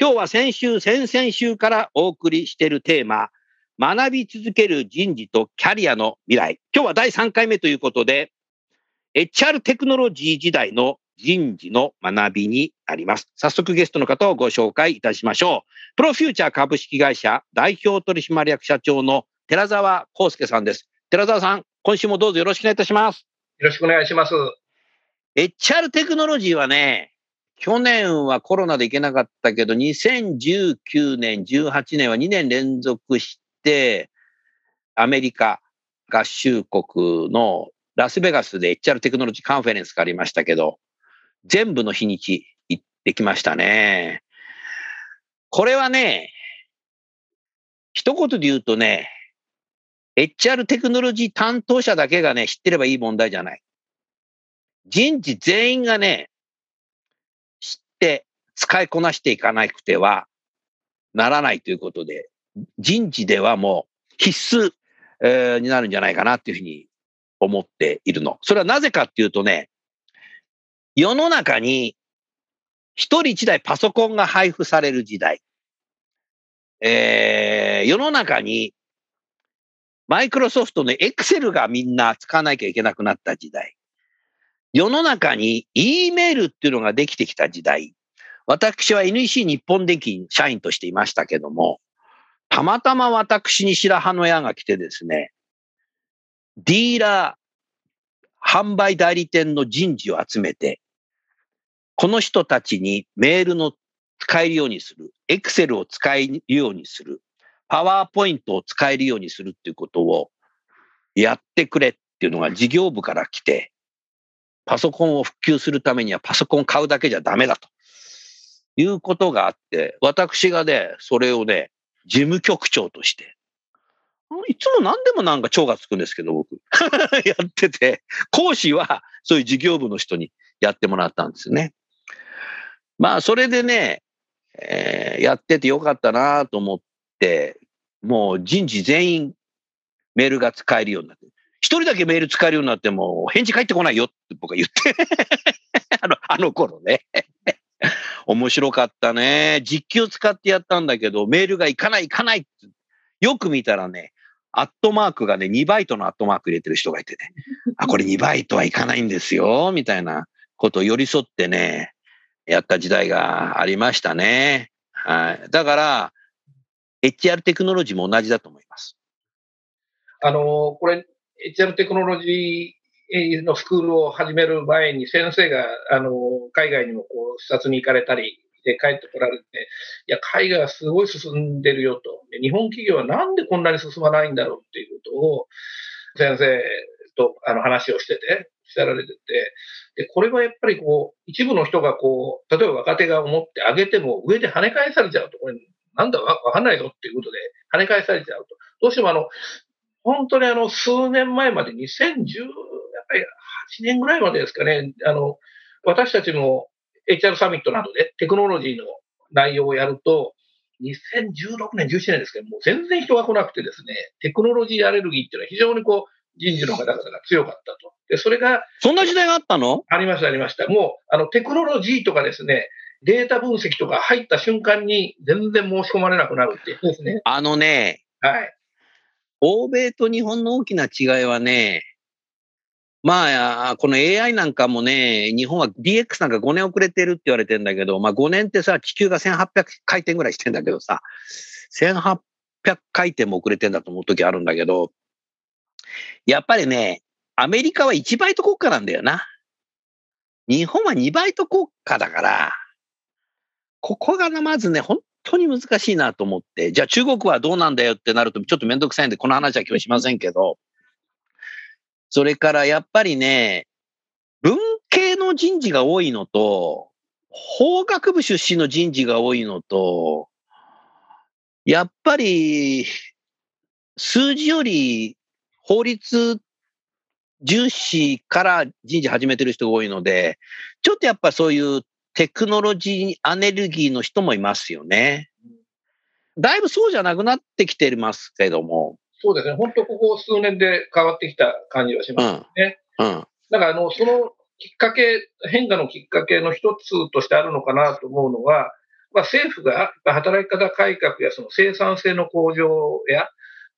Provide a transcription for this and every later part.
今日は先週、先々週からお送りしているテーマ、学び続ける人事とキャリアの未来。今日は第3回目ということで、HR テクノロジー時代の人事の学びになります。早速ゲストの方をご紹介いたしましょう。プロフューチャー株式会社代表取締役社長の寺澤康介さんです。寺澤さん、今週もどうぞよろしくお願いいたします。よろしくお願いします。HR テクノロジーはね、去年はコロナで行けなかったけど、2019年、18年は2年連続して、アメリカ合衆国のラスベガスで HR テクノロジーカンファレンスがありましたけど、全部の日にち行ってきましたね。これはね、一言で言うとね、HR テクノロジー担当者だけがね、知ってればいい問題じゃない。人事全員がね、使いこなしていかなくてはならないということで、人事ではもう必須、えーになるんじゃないかなっていうふうに思っているの。それはなぜかっていうとね、世の中に一人一台パソコンが配布される時代、えー世の中にマイクロソフトのエクセルがみんな使わなきゃいけなくなった時代、世の中に E メールっていうのができてきた時代、私は NEC 日本電機社員としていましたけども、たまたま私に白羽の矢が来てですね、ディーラー、販売代理店の人事を集めて、この人たちにメールの使えるようにする、エクセルを使えるようにする、パワーポイントを使えるようにするっていうことをやってくれっていうのが事業部から来て、パソコンを普及するためにはパソコン買うだけじゃダメだと。いうことがあって、私がね、それをね、事務局長として、いつも何でもなんか長がつくんですけど、僕。やってて、講師はそういう事業部の人にやってもらったんですね。まあ、それでね、えーやっててよかったなと思って、もう人事全員メールが使えるようになって、一人だけメール使えるようになっても返事返ってこないよって僕は言って、あの、あの頃ね。面白かったね。実機を使ってやったんだけど、メールが行かない行かないってよく見たらね、アットマークがね、2バイトのアットマーク入れてる人がいてね、あ、これ2バイトはいかないんですよ、みたいなことを寄り添ってね、やった時代がありましたね。はい。だから、HR テクノロジーも同じだと思います。あの、これ、HR テクノロジーのスクールを始める前に先生が、あの、海外にもこう視察に行かれたりで帰ってこられて、いや、海外はすごい進んでるよと。日本企業はなんでこんなに進まないんだろうっていうことを先生とあの話をしてて、してられてて、で、これはやっぱりこう、一部の人がこう、例えば若手が思ってあげても上で跳ね返されちゃうと、これなんだわかんないぞっていうことで跳ね返されちゃうと。どうしてもあの、本当にあの、数年前まで2010、8年ぐらいまでですかね、あの、私たちも HR サミットなどでテクノロジーの内容をやると、2016年、17年ですけど、もう全然人が来なくてですね、テクノロジーアレルギーっていうのは非常にこう、人事の方々が強かったと。で、それがそんな時代があったの？ありました、ありました。もう、あの、テクノロジーとかですね、データ分析とか入った瞬間に全然申し込まれなくなるっていうですね。あのね、はい。欧米と日本の大きな違いはね、まあ、この AI なんかもね、日本は DX なんか5年遅れてるって言われてんだけど、まあ5年ってさ、地球が1800回転ぐらいしてんだけどさ、1800回転も遅れてんだと思う時あるんだけど、やっぱりね、アメリカは1バイト国家なんだよな。日本は2バイト国家だから、ここがまずね、本当に難しいなと思って、じゃあ中国はどうなんだよってなるとちょっとめんどくさいんで、この話は今日しませんけど、それからやっぱりね、文系の人事が多いのと、法学部出身の人事が多いのと、やっぱり数字より法律重視から人事始めてる人が多いので、ちょっとやっぱそういうテクノロジーアネルギーの人もいますよね。だいぶそうじゃなくなってきてますけども。そうですね。本当ここ数年で変わってきた感じはしますね。うん。だから、あの、そのきっかけ、変化のきっかけの一つとしてあるのかなと思うのは、まあ、政府が働き方改革やその生産性の向上や、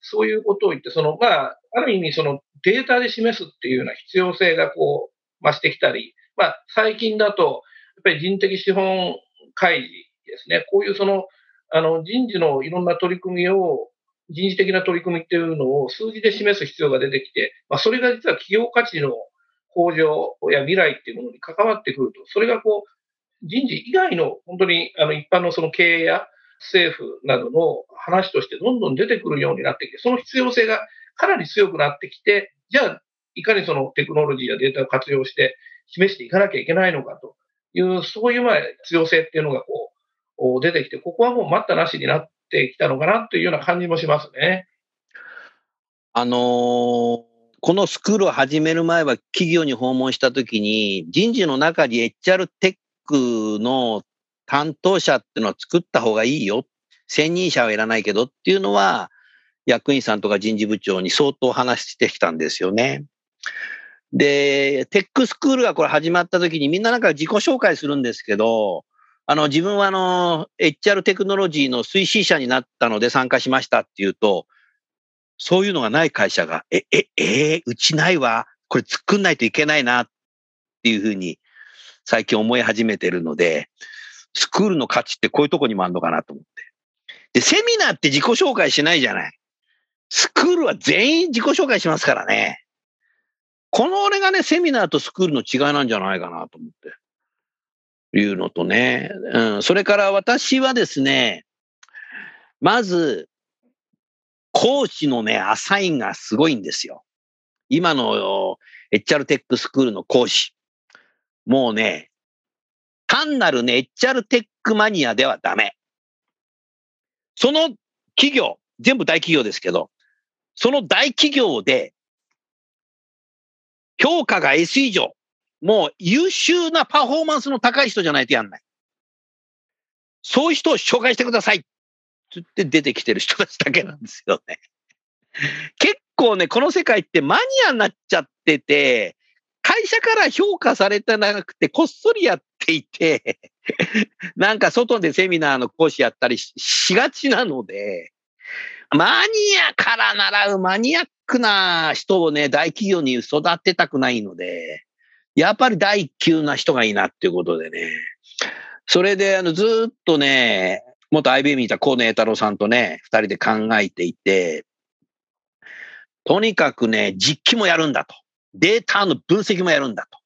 そういうことを言って、その、まあ、ある意味そのデータで示すっていうような必要性がこう、増してきたり、まあ、最近だと、やっぱり人的資本開示ですね。こういうその、あの、人事のいろんな取り組みを、人事的な取り組みっていうのを数字で示す必要が出てきて、まあ、それが実は企業価値の向上や未来っていうものに関わってくると、それがこう、人事以外の本当にあの一般のその経営や政府などの話としてどんどん出てくるようになってきて、その必要性がかなり強くなってきて、じゃあ、いかにそのテクノロジーやデータを活用して示していかなきゃいけないのかという、そういうまあ必要性っていうのがこう、出てきて、ここはもう待ったなしになってきたのかなというような感じもしますね。あのーこのスクールを始める前は企業に訪問したときに、人事の中に HR テックの担当者っていうのは作った方がいいよ。専任者はいらないけどっていうのは、役員さんとか人事部長に相当話してきたんですよね。で、テックスクールがこれ始まった時にみんななんか自己紹介するんですけど、あの、自分はあの、HR テクノロジーの推進者になったので参加しましたっていうと、そういうのがない会社が、え、え、えーうちないわ。これ作んないといけないなっていうふうに最近思い始めてるので、スクールの価値ってこういうとこにもあるのかなと思って。で、セミナーって自己紹介しないじゃない。スクールは全員自己紹介しますからね。この俺がね、セミナーとスクールの違いなんじゃないかなと思って。いうのとね。うん。それから私はですね、まず、講師のね、アサインがすごいんですよ。今の HR テックスクールの講師。もうね、単なるね、HR テックマニアではダメ。その企業、全部大企業ですけど、その大企業で、評価が S 以上、もう優秀なパフォーマンスの高い人じゃないとやんない。そういう人を紹介してください。つって出てきてる人たちだけなんですよね。結構ね、この世界ってマニアになっちゃってて、会社から評価されてなくて、こっそりやっていて、なんか外でセミナーの講師やったりししがちなので、マニアから習うマニアックな人をね、大企業に育てたくないので、やっぱり第一級な人がいいなっていうことでね。それで、あの、ずっとね、元 IBM にいた河野栄太郎さんとね、二人で考えていて、とにかくね、実機もやるんだと。データの分析もやるんだと。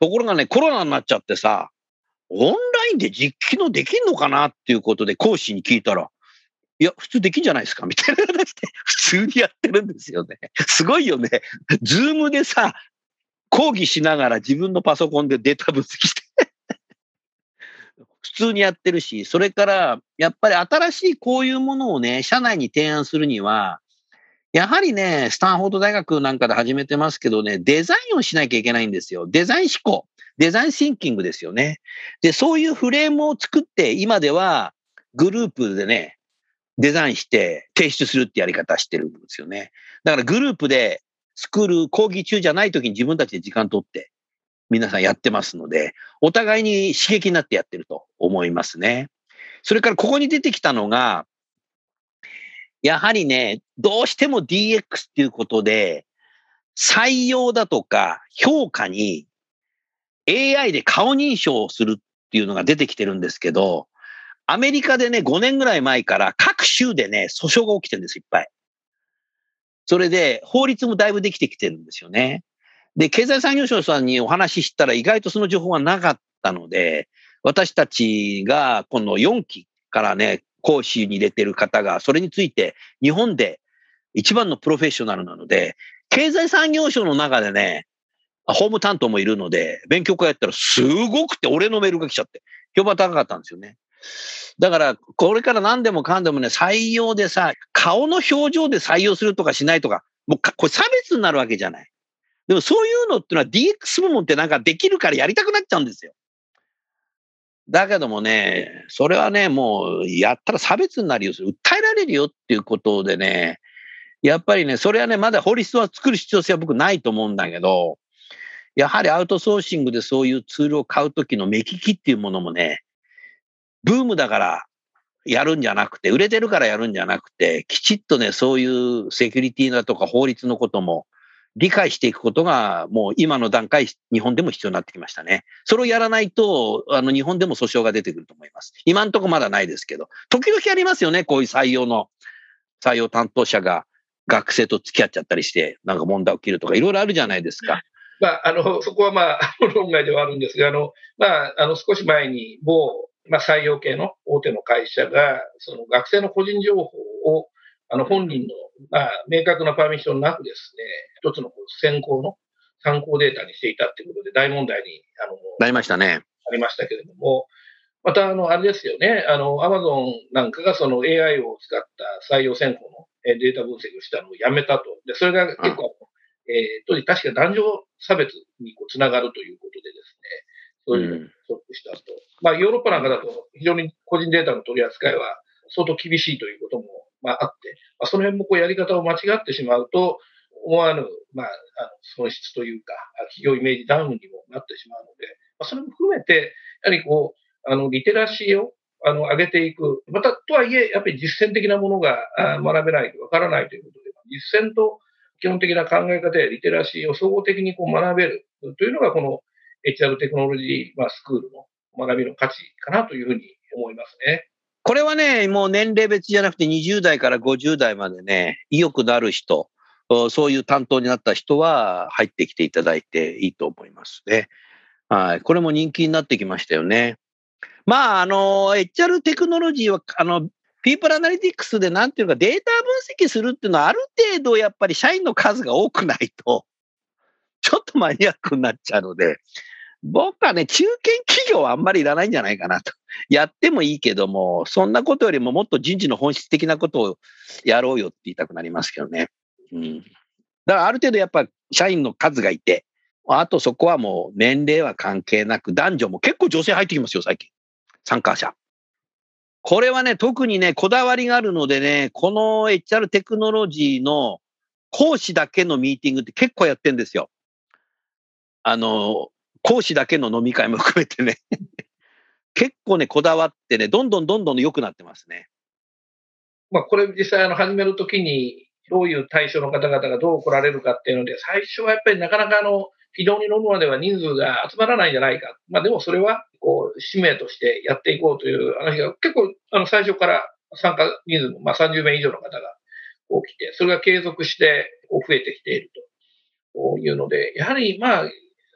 ところがね、コロナになっちゃってさ、オンラインで実技のできんのかなっていうことで講師に聞いたら、いや、普通できんじゃないですか？みたいな話で、普通にやってるんですよね。すごいよね。 Zoom でさ、講義しながら自分のパソコンでデータ分析して 普通にやってるし、それから、やっぱり新しいこういうものをね、社内に提案するには、やはりね、スタンフォード大学なんかで始めてますけどね、デザインをしなきゃいけないんですよ。デザイン思考。デザインシンキングですよね。で、そういうフレームを作って、今ではグループでね、デザインして提出するってやり方してるんですよね。だからグループでスクール講義中じゃない時に自分たちで時間取って皆さんやってますので、お互いに刺激になってやってると思いますね。それからここに出てきたのが、やはりね、どうしても DX っていうことで、採用だとか評価に AI で顔認証をするっていうのが出てきてるんですけど、アメリカでね、5年ぐらい前から各州でね、訴訟が起きてるんです、いっぱい。それで法律もだいぶできてきてるんですよね。で、経済産業省さんにお話ししたら意外とその情報はなかったので、私たちがこの4期からね、講師に入れてる方が、それについて日本で一番のプロフェッショナルなので、経済産業省の中でね、法務担当もいるので、勉強会やったらすごくて俺のメールが来ちゃって、評判高かったんですよね。だから、これから何でもかんでもね、採用でさ、顔の表情で採用するとかしないとか、もうこれ差別になるわけじゃない。でもそういうのってのは DX 部門ってなんかできるからやりたくなっちゃうんですよ。だけどもね、それはね、もうやったら差別になるよ、訴えられるよっていうことでね、やっぱりね、それはね、まだ法律は作る必要性は僕ないと思うんだけど、やはりアウトソーシングでそういうツールを買うときの目利きっていうものもね、ブームだからやるんじゃなくて、売れてるからやるんじゃなくて、きちっとね、そういうセキュリティだとか法律のことも理解していくことが、もう今の段階、日本でも必要になってきましたね。それをやらないと、あの、日本でも訴訟が出てくると思います。今んとこまだないですけど、時々ありますよね、こういう採用の、採用担当者が学生と付き合っちゃったりして、なんか問題起きるとか、いろいろあるじゃないですか。まあ、あの、そこはまあ、論外ではあるんですが、あの、まあ、あの、少し前に某まあ、採用系の大手の会社が、その学生の個人情報を、あの、本人の、まあ、明確なパーミッションなくですね、一つの選考の参考データにしていたっていうことで大問題に、あの、なりましたね。ありましたけれども、また、あの、あれですよね、あの、アマゾンなんかがその AI を使った採用選考のデータ分析をしたのをやめたと。で、それが結構、えー、当時確か男女差別にこうつながるということでですね、そういうのをストップしたと。まあ、ヨーロッパなんかだと非常に個人データの取り扱いは相当厳しいということも、まあ、あって、まあ、その辺もこうやり方を間違ってしまうと、思わぬ、まあ、あの損失というか、企業イメージダウンにもなってしまうので、まあ、それも含めて、やはりこう、あの、リテラシーをあの、上げていく。また、とはいえ、やっぱり実践的なものが学べないとわからないということで、実践と基本的な考え方やリテラシーを総合的にこう学べるというのが、この HR テクノロジー、まあ、スクールの学びの価値かなというふうに思いますね。これはね、もう年齢別じゃなくて20代から50代までね、意欲のある人、そういう担当になった人は入ってきていただいていいと思いますね。はい。これも人気になってきましたよね。まあ、あの、HR テクノロジーは、あの、ピープルアナリティクスでなんていうかデータ分析するっていうのはある程度やっぱり社員の数が多くないと、ちょっとマニアックになっちゃうので、僕はね、中堅企業はあんまりいらないんじゃないかなと。やってもいいけども、そんなことよりももっと人事の本質的なことをやろうよって言いたくなりますけどね。うん。だからある程度やっぱ社員の数がいて、あとそこはもう年齢は関係なく、男女も結構女性入ってきますよ、最近。参加者。これはね、特にね、こだわりがあるのでね、この HR テクノロジーの講師だけのミーティングって結構やってんですよ。あの、講師だけの飲み会も含めてね 結構ね、こだわってね、どんどんどんどん良くなってますね。まあ、これ実際あの始めるときに、どういう対象の方々がどう来られるかっていうので、最初はやっぱりなかなかあの、軌道に乗るまでは人数が集まらないんじゃないか。まあでもそれは、こう、使命としてやっていこうという話が結構、あの、最初から参加人数も、まあ30名以上の方が起きて、それが継続して増えてきているというので、やはりまあ、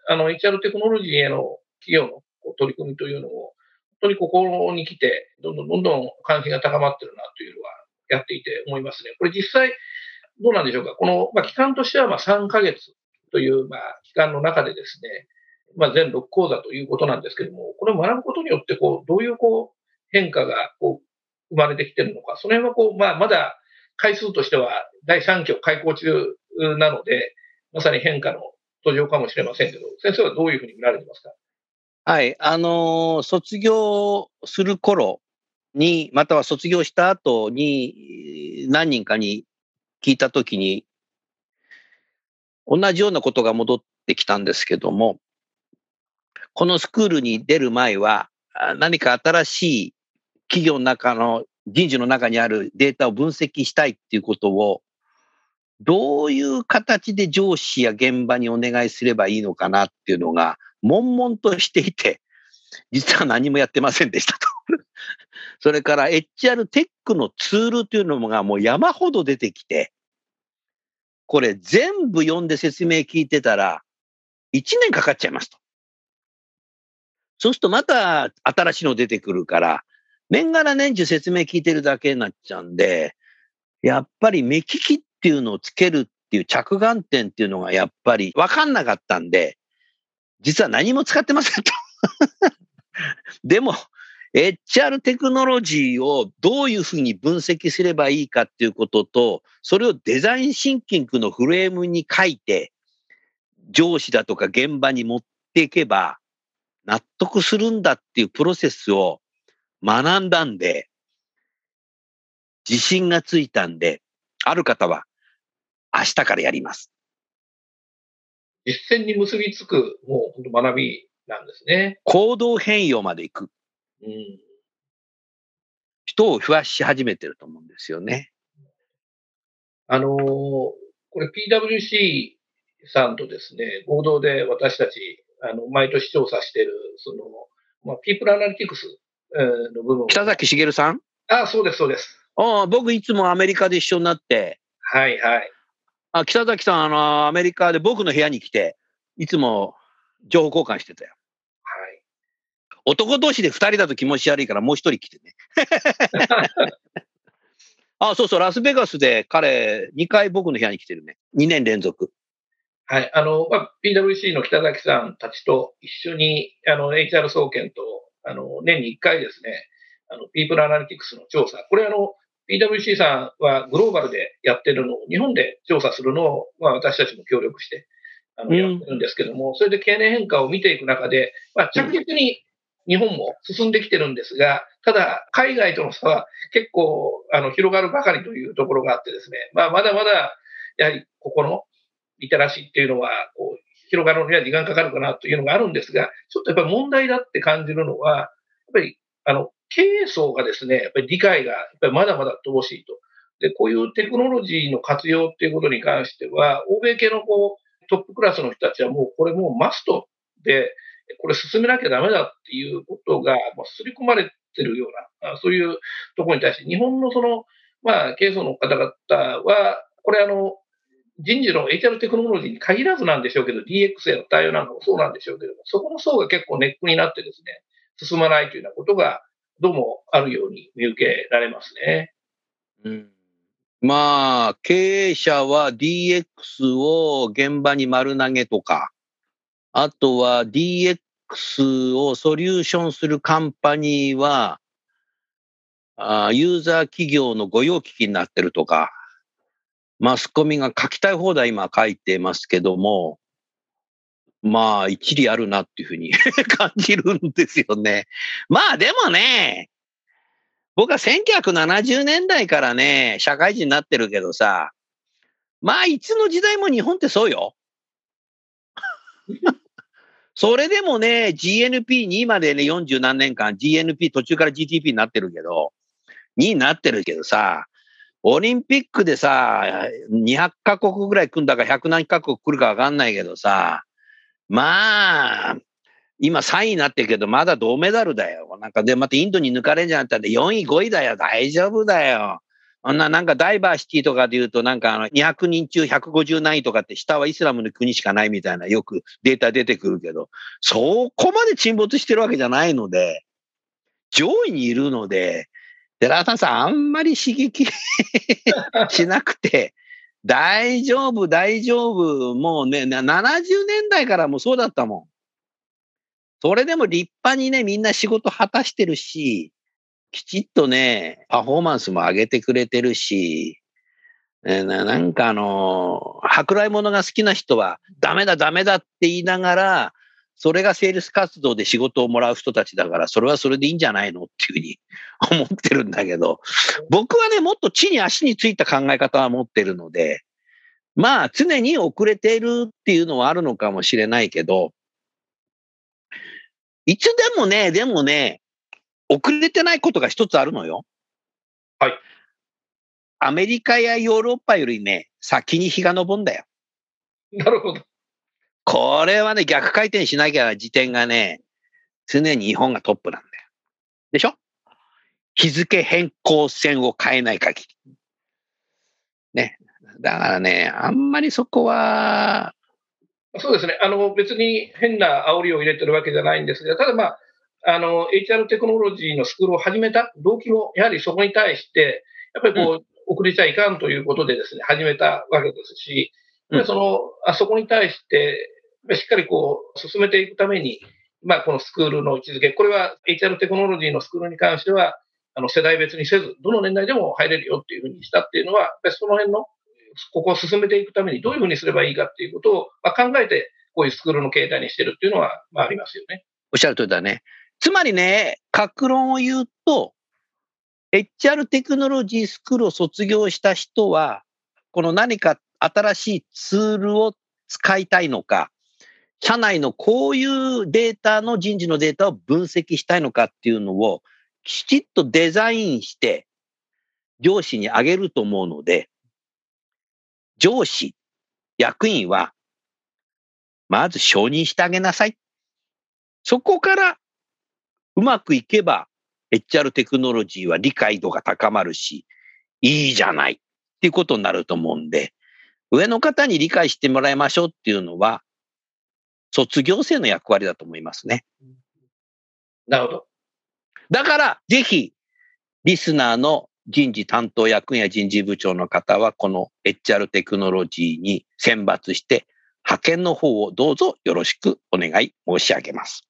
あの、HR テクノロジーへの企業の取り組みというのを、本当にここに来て、どんどんどんどん関心が高まってるなというのはやっていて思いますね。これ実際、どうなんでしょうか？この、まあ、期間としてはまあ3ヶ月という、まあ、期間の中でですね、まあ、全6講座ということなんですけども、これを学ぶことによって、こう、どういうこう、変化がこう、生まれてきてるのか、その辺はこう、まあ、まだ回数としては第3期を開講中なので、まさに変化の途上かもしれませんけど、先生はどういうふうに見られてますか？はい、あのー、卒業する頃に、または卒業した後に、何人かに聞いたときに、同じようなことが戻ってきたんですけども、このスクールに出る前は、何か新しい企業の中の人事の中にあるデータを分析したいっていうことをどういう形で上司や現場にお願いすればいいのかなっていうのが、悶々としていて、実は何もやってませんでしたと。それから HR テックのツールというのがもう山ほど出てきて、これ全部読んで説明聞いてたら、1年かかっちゃいますと。そうするとまた新しいの出てくるから、年がら年中説明聞いてるだけになっちゃうんで、やっぱり目利きっっていうのをつけるっていう着眼点っていうのがやっぱり分かんなかったんで、実は何も使ってませんと。でも、HR テクノロジーをどういうふうに分析すればいいかっていうことと、それをデザインシンキングのフレームに書いて、上司だとか現場に持っていけば、納得するんだっていうプロセスを学んだんで、自信がついたんで、ある方は明日からやります。実践に結びつく、もう本当学びなんですね。行動変容まで行くうん。人を増やし始めてると思うんですよね。あのーこれ PWC さんとですね、合同で私たち、あの、毎年調査している、その、まあ、ピープルアナリティクスえーの部分を。北崎茂さん？あ、そうです、そうです。ああ僕いつもアメリカで一緒になって、はい、はい。あ北崎さん、あの、アメリカで僕の部屋に来て、いつも情報交換してたよ。はい。男同士で二人だと気持ち悪いからもう一人来てね。あ、そうそう、ラスベガスで彼、2回僕の部屋に来てるね。2年連続。はい。あの、まあ、PWC の北崎さんたちと一緒に、あの、HR 総研と、あの、年に1回ですね、あの、ピープルアナリティクスの調査。これあの、PWC さんはグローバルでやってるのを、日本で調査するのを、まあ、私たちも協力して、あの、うん。やってるんですけども、それで経年変化を見ていく中で、まあ、着実に日本も進んできてるんですが、ただ、海外との差は結構、あの、広がるばかりというところがあってですね、まあ、まだまだ、やはり、ここの、リテラシーっていうのは、こう、広がるのには時間かかるかなというのがあるんですが、ちょっとやっぱり問題だって感じるのは、やっぱり、あの、経営層がですね、やっぱり理解が、やっぱりまだまだ乏しいと。で、こういうテクノロジーの活用っていうことに関しては、欧米系のこう、トップクラスの人たちはもうこれもうマストで、これ進めなきゃダメだっていうことが、まあ、刷り込まれてるような、そういうところに対して、日本のその、まあ、経営層の方々は、これあの、人事の HR テクノロジーに限らずなんでしょうけど、DX への対応なんかもそうなんでしょうけど、そこの層が結構ネックになってですね、進まないというようなことが、どうもあるように見受けられますね。うんまあ、経営者は DX を現場に丸投げとか、あとは DX をソリューションするカンパニーは、あーユーザー企業の御用聞きになってるとか、マスコミが書きたい放題今書いてますけども、まあ、一理あるなっていうふうに 感じるんですよね。まあでもね、僕は1970年代からね、社会人になってるけどさ、まあ、いつの時代も日本ってそうよ。それでもね、GNP2 までね、40何年間、GNP 途中から GTP になってるけど、2になってるけどさ、オリンピックでさ、200カ国ぐらい組んだか100何カ国来るかわかんないけどさ、まあ、今3位になってるけど、まだ銅メダルだよ。なんかで、またインドに抜かれんじゃなったんで、4位、5位だよ。大丈夫だよ。あんな、なんかダイバーシティとかで言うと、なんかあの、200人中150何位とかって、下はイスラムの国しかないみたいな、よくデータ出てくるけど、そこまで沈没してるわけじゃないので、上位にいるので、寺田さん、あんまり刺激 しなくて、大丈夫、大丈夫。もうね、70年代からもそうだったもん。それでも立派にね、みんな仕事果たしてるし、きちっとね、パフォーマンスも上げてくれてるし、えななんかあの、舶来物が好きな人は、ダメだ、ダメだって言いながら、それがセールス活動で仕事をもらう人たちだから、それはそれでいいんじゃないのっていうふうに 思ってるんだけど、僕はね、もっと地に足についた考え方は持ってるので、まあ、常に遅れているっていうのはあるのかもしれないけど、いつでもね、でもね、遅れてないことが一つあるのよ。はい。アメリカやヨーロッパよりね、先に日が昇んだよ。なるほど。これはね、逆回転しなきゃ時点がね、常に日本がトップなんだよ。でしょ？日付変更線を変えない限り。ね。だからね、あんまりそこは、そうですね。あの、別に変な煽りを入れてるわけじゃないんですが、ただまあ、あの、HR テクノロジーのスクールを始めた動機も、やはりそこに対して、やっぱりこう、うん、遅れちゃいかんということでですね、始めたわけですし、うん、その、あそこに対して、しっかりこう、進めていくために、まあ、このスクールの位置づけ、これは HR テクノロジーのスクールに関しては、あの、世代別にせず、どの年代でも入れるよっていうふうにしたっていうのは、その辺の、ここを進めていくためにどういうふうにすればいいかっていうことを、まあ、考えて、こういうスクールの形態にしてるっていうのは、まあ、ありますよね。おっしゃる通りだね。つまりね、格論を言うと、HR テクノロジースクールを卒業した人は、この何か新しいツールを使いたいのか、社内のこういうデータの人事のデータを分析したいのかっていうのをきちっとデザインして上司にあげると思うので、上司、役員は、まず承認してあげなさい。そこからうまくいけば HR テクノロジーは理解度が高まるし、いいじゃないっていうことになると思うんで、上の方に理解してもらいましょうっていうのは、卒業生の役割だと思いますね。なるほど。だから、ぜひ、リスナーの人事担当役員や人事部長の方は、この HR テクノロジーに選抜して、派遣の方をどうぞよろしくお願い申し上げます。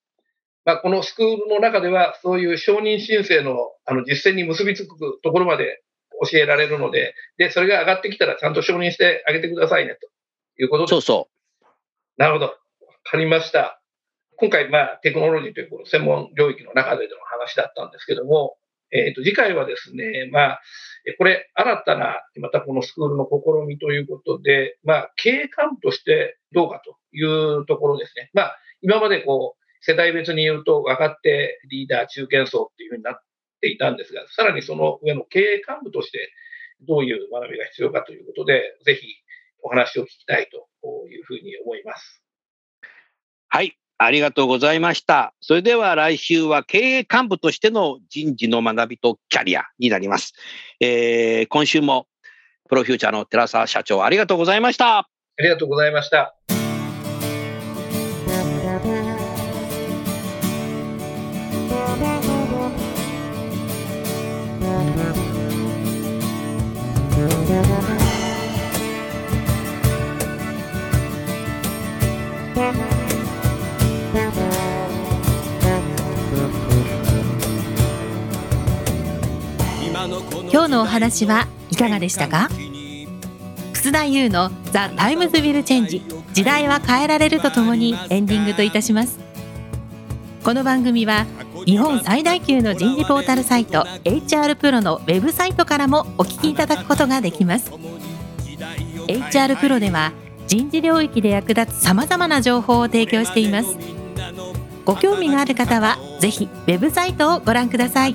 まあ、このスクールの中では、そういう承認申請のあの実践に結びつくところまで教えられるので、で、それが上がってきたらちゃんと承認してあげてくださいね、ということです。そうそう。なるほど。かりました。今回、まあ、テクノロジーというこの専門領域の中での話だったんですけども、えっ、ー、と、次回はですね、まあ、これ、新たな、またこのスクールの試みということで、まあ、経営幹部としてどうかというところですね。まあ、今までこう、世代別に言うと、若手、リーダー、中堅層っていうふうになっていたんですが、さらにその上の経営幹部として、どういう学びが必要かということで、ぜひお話を聞きたいというふうに思います。はい。ありがとうございました。それでは来週は経営幹部としての人事の学びとキャリアになります。えー、今週もプロフューチャーの寺澤社長ありがとうございました。ありがとうございました。話はいかがでしたか？楠田祐の The Times Will Change 時代は変えられるとともにエンディングといたします。この番組は日本最大級の人事ポータルサイト HR プロのウェブサイトからもお聞きいただくことができます。HR プロでは人事領域で役立つさまざまな情報を提供しています。ご興味がある方はぜひウェブサイトをご覧ください。